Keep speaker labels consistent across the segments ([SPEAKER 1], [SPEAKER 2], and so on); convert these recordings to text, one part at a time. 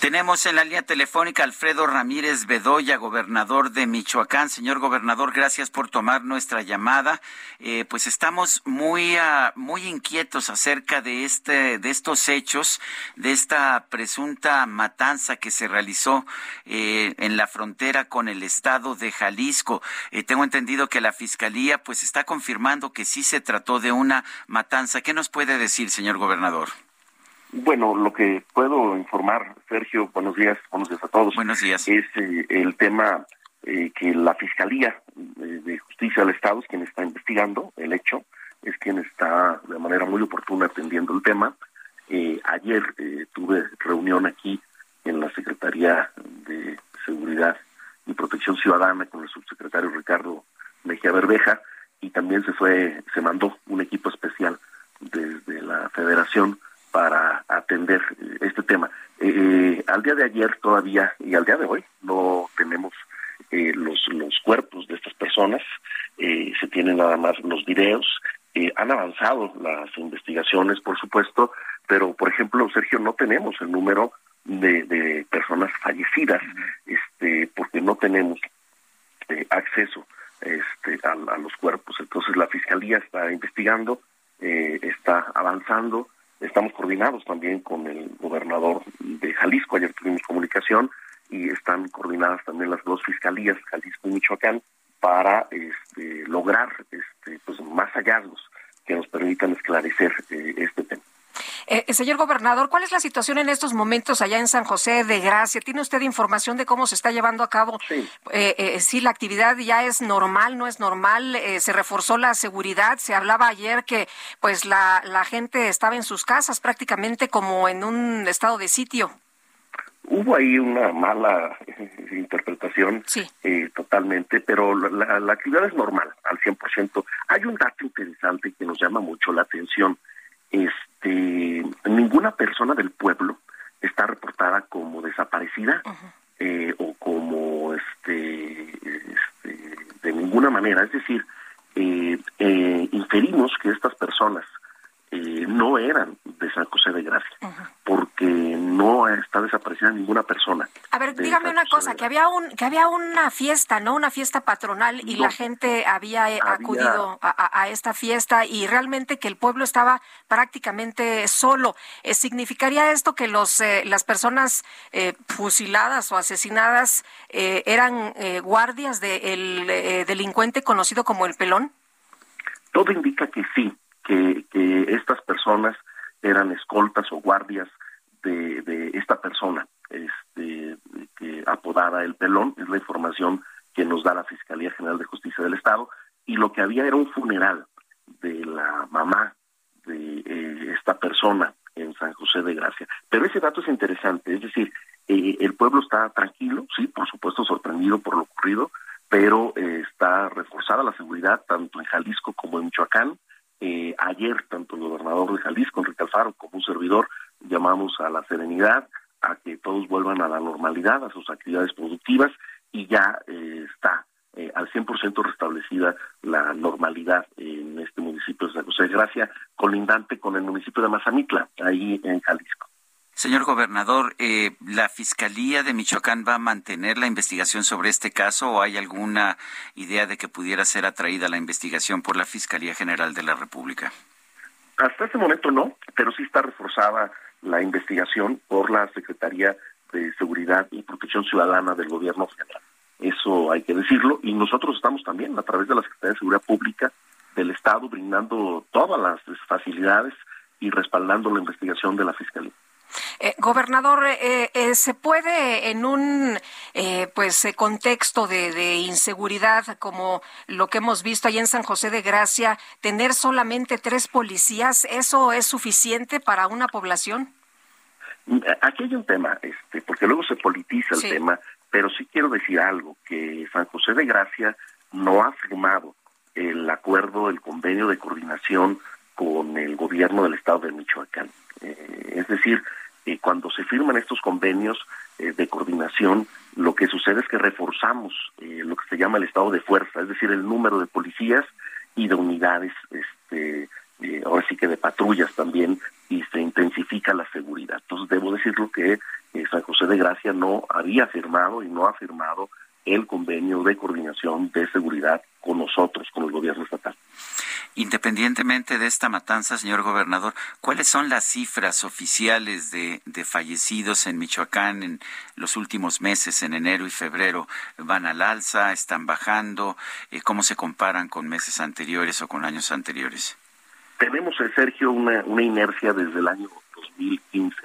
[SPEAKER 1] Tenemos en la línea telefónica Alfredo Ramírez Bedoya, gobernador de Michoacán. Señor gobernador, gracias por tomar nuestra llamada. Eh, pues estamos muy, uh, muy inquietos acerca de, este, de estos hechos, de esta presunta matanza que se realizó eh, en la frontera con el estado de Jalisco. Eh, tengo entendido que la fiscalía pues está confirmando que sí se trató de una matanza. ¿Qué nos puede decir, señor gobernador?
[SPEAKER 2] Bueno, lo que puedo informar, Sergio, buenos días, buenos días a todos.
[SPEAKER 1] Buenos días.
[SPEAKER 2] Es eh, el tema eh, que la Fiscalía eh, de Justicia del Estado es quien está investigando el hecho, es quien está de manera muy oportuna atendiendo el tema. ayer tuve reunión aquí en la Secretaría de Seguridad y Protección Ciudadana con el subsecretario Ricardo Mejía Berbeja y también se fue, se mandó un equipo especial desde la Federación para atender este tema. Eh, al día de ayer todavía y al día de hoy no tenemos eh, los, los cuerpos de estas personas, eh, se tienen nada más los videos, han avanzado las investigaciones, por supuesto, pero por ejemplo, Sergio, no tenemos el número de, de personas fallecidas, este, porque no tenemos acceso este, a, a, los cuerpos. Entonces la fiscalía está investigando, está avanzando Estamos coordinados también con el gobernador de Jalisco, ayer tuvimos comunicación y están coordinadas también las dos fiscalías, Jalisco y Michoacán, para este, lograr este, pues, más hallazgos que nos permitan esclarecer eh, este tema.
[SPEAKER 3] Eh, señor gobernador, ¿cuál es la situación en estos momentos allá en San José de Gracia? ¿Tiene usted información de cómo se está llevando a cabo?
[SPEAKER 2] Sí,
[SPEAKER 3] eh, eh, sí la actividad ya es normal, no es normal, eh, se reforzó la seguridad, se hablaba ayer que pues la, la gente estaba en sus casas prácticamente como en un estado de sitio.
[SPEAKER 2] Hubo ahí una mala interpretación
[SPEAKER 3] sí.
[SPEAKER 2] eh, totalmente, pero la, la, actividad es normal al 100%. Hay un dato interesante que nos llama mucho la atención. Este, ninguna persona del pueblo está reportada como desaparecida uh -huh. eh, o como este, este, de ninguna manera. Es decir, eh, eh, inferimos que estas personas eh, no eran de San José de Gracia, uh -huh. porque no está desaparecida ninguna persona.
[SPEAKER 3] A ver, dígame una cosa, que había un que había una fiesta, ¿no? Una fiesta patronal y no, la gente había, había acudido a, a, esta fiesta y realmente que el pueblo estaba prácticamente solo. Eh, ¿Significaría esto que los eh, las personas eh, fusiladas o asesinadas eh, eran guardias del de delincuente conocido como el Pelón?
[SPEAKER 2] Todo indica que sí que, que estas personas eran escoltas o guardias de, esta persona, este, que apodada el pelón, es la información que nos da la Fiscalía General de Justicia del Estado, y lo que había era un funeral de la mamá de eh, esta persona en San José de Gracia. Pero ese dato es interesante, es decir, eh, el pueblo está tranquilo, sí, por supuesto sorprendido por lo ocurrido, pero eh, está reforzada la seguridad tanto en Jalisco como en Michoacán, ayer, tanto el gobernador de Jalisco, Enrique Alfaro, como un servidor, llamamos a la serenidad, a que todos vuelvan a la normalidad, a sus actividades productivas, y ya eh, está eh, al 100% restablecida la normalidad en este municipio de San José de Gracia, colindante con el municipio de Mazamitla, ahí en Jalisco.
[SPEAKER 1] Señor gobernador, eh, ¿la Fiscalía de Michoacán va a mantener la investigación sobre este caso o hay alguna idea de que pudiera ser atraída la investigación por la Fiscalía General de la República?
[SPEAKER 2] Hasta este momento no, pero sí está reforzada la investigación por la Secretaría de Seguridad y Protección Ciudadana del Gobierno Federal. Eso hay que decirlo. Y nosotros estamos también, a través de la Secretaría de Seguridad Pública del Estado, brindando todas las facilidades y respaldando la investigación de la Fiscalía.
[SPEAKER 3] Eh, gobernador, eh, eh, ¿se puede en un eh, pues contexto de, de, inseguridad como lo que hemos visto ahí en San José de Gracia tener solamente tres policías? ¿Eso es suficiente para una población?
[SPEAKER 2] Aquí hay un tema, este, porque luego se politiza el tema, pero sí quiero decir algo, que San José de Gracia no ha firmado el acuerdo, el convenio de coordinación con el gobierno del estado de Michoacán. Eh, es decir, eh, cuando se firman estos convenios eh, de coordinación, lo que sucede es que reforzamos lo que se llama el estado de fuerza, es decir, el número de policías y de unidades, este, ahora sí que de patrullas también, y se intensifica la seguridad. Entonces, debo decirlo que San José de Gracia no había firmado y no ha firmado el convenio de coordinación de seguridad con nosotros, con el gobierno estatal.
[SPEAKER 1] Independientemente de esta matanza, señor gobernador, ¿cuáles son las cifras oficiales de, fallecidos en Michoacán en los últimos meses, en enero y febrero? ¿Van al alza? ¿Están bajando? Eh, ¿Cómo se comparan con meses anteriores o con años anteriores?
[SPEAKER 2] Tenemos, eh, Sergio, una, una inercia desde el año 2015,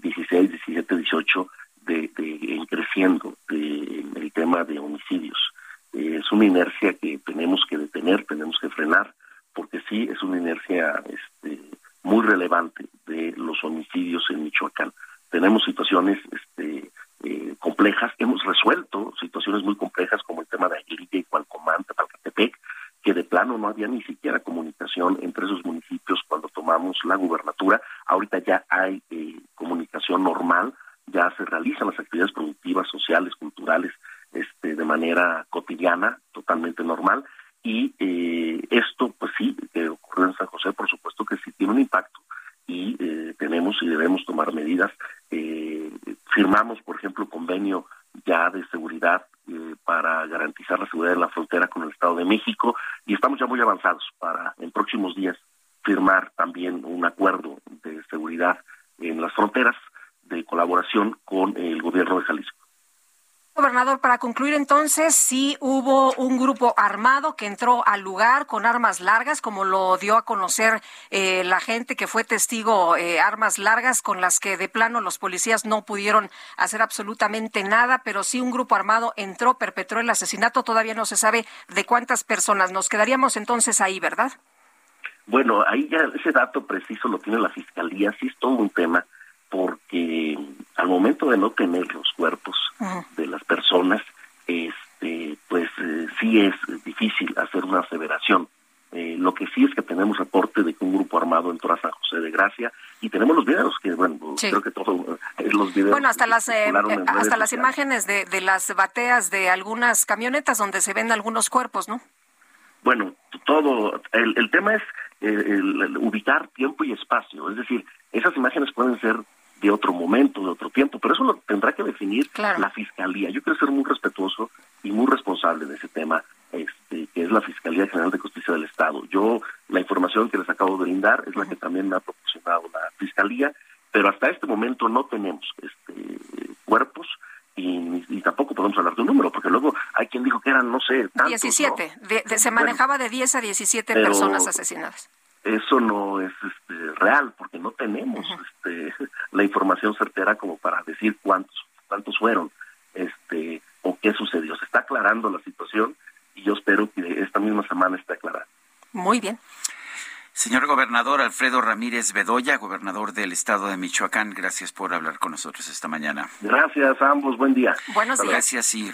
[SPEAKER 2] 2016, 17, 18 de, de creciendo de, el tema de homicidios. Eh, es una inercia que tenemos que detener, tenemos que frenar, porque sí es una inercia este, muy relevante de los homicidios en Michoacán. Tenemos situaciones este, eh, complejas, hemos resuelto situaciones muy complejas como el tema de Aguililla y Cualcomán, Tepalcatepec, que de plano no había ni siquiera comunicación entre esos municipios cuando tomamos la gubernatura. Ahorita ya hay eh, comunicación normal ya se realizan las actividades productivas, sociales, culturales, este, de manera totalmente normal. Y eh, esto, pues sí, que ocurrió en San José, por supuesto que sí tiene un impacto y eh, tenemos y debemos tomar medidas. Eh, firmamos, por ejemplo, convenio ya de seguridad para garantizar la seguridad en la frontera con el Estado de México y estamos ya muy avanzados para en próximos días firmar también un acuerdo de seguridad en las fronteras de colaboración con el de.
[SPEAKER 3] Gobernador, para concluir entonces, sí hubo un grupo armado que entró al lugar con armas largas, como lo dio a conocer eh, la gente que fue testigo, eh, armas largas con las que de plano los policías no pudieron hacer absolutamente nada, pero sí un grupo armado entró, perpetró el asesinato. Todavía no se sabe de cuántas personas. Nos quedaríamos entonces ahí, ¿verdad?
[SPEAKER 2] Bueno, ahí ya ese dato preciso lo tiene la fiscalía, sí es todo un tema porque al momento de no tener los cuerpos de las personas, este, pues eh, sí es difícil hacer una aseveración. Eh, lo que sí es que tenemos reporte de que un grupo armado entró a San José de Gracia y tenemos los videos que bueno creo que todos eh, los videos
[SPEAKER 3] bueno hasta las hasta las imágenes de, de las bateas de algunas camionetas donde se ven algunos cuerpos no
[SPEAKER 2] bueno todo el, el tema es ubicar tiempo y espacio. Es decir esas imágenes pueden ser de otro momento, de otro tiempo, pero eso lo tendrá que definir la Fiscalía. Yo quiero ser muy respetuoso y muy responsable de ese tema, este, que es la Fiscalía General de Justicia del Estado. Yo, la información que les acabo de brindar es la que también me ha proporcionado la Fiscalía, pero hasta este momento no tenemos este, cuerpos y, tampoco podemos hablar de un número, porque luego hay quien dijo que eran, no sé, tantos,
[SPEAKER 3] 17, se manejaba de 10 a 17 personas asesinadas.
[SPEAKER 2] eso no es este, real porque no tenemos la información certera como para decir cuántos cuántos fueron este o qué sucedió se está aclarando la situación y yo espero que esta misma semana esté aclarada
[SPEAKER 3] muy bien
[SPEAKER 1] Señor gobernador Alfredo Ramírez Bedoya, gobernador del estado de Michoacán, gracias por hablar con nosotros esta mañana.
[SPEAKER 2] Gracias a ambos, buen día.
[SPEAKER 3] Buenos días.
[SPEAKER 1] Gracias y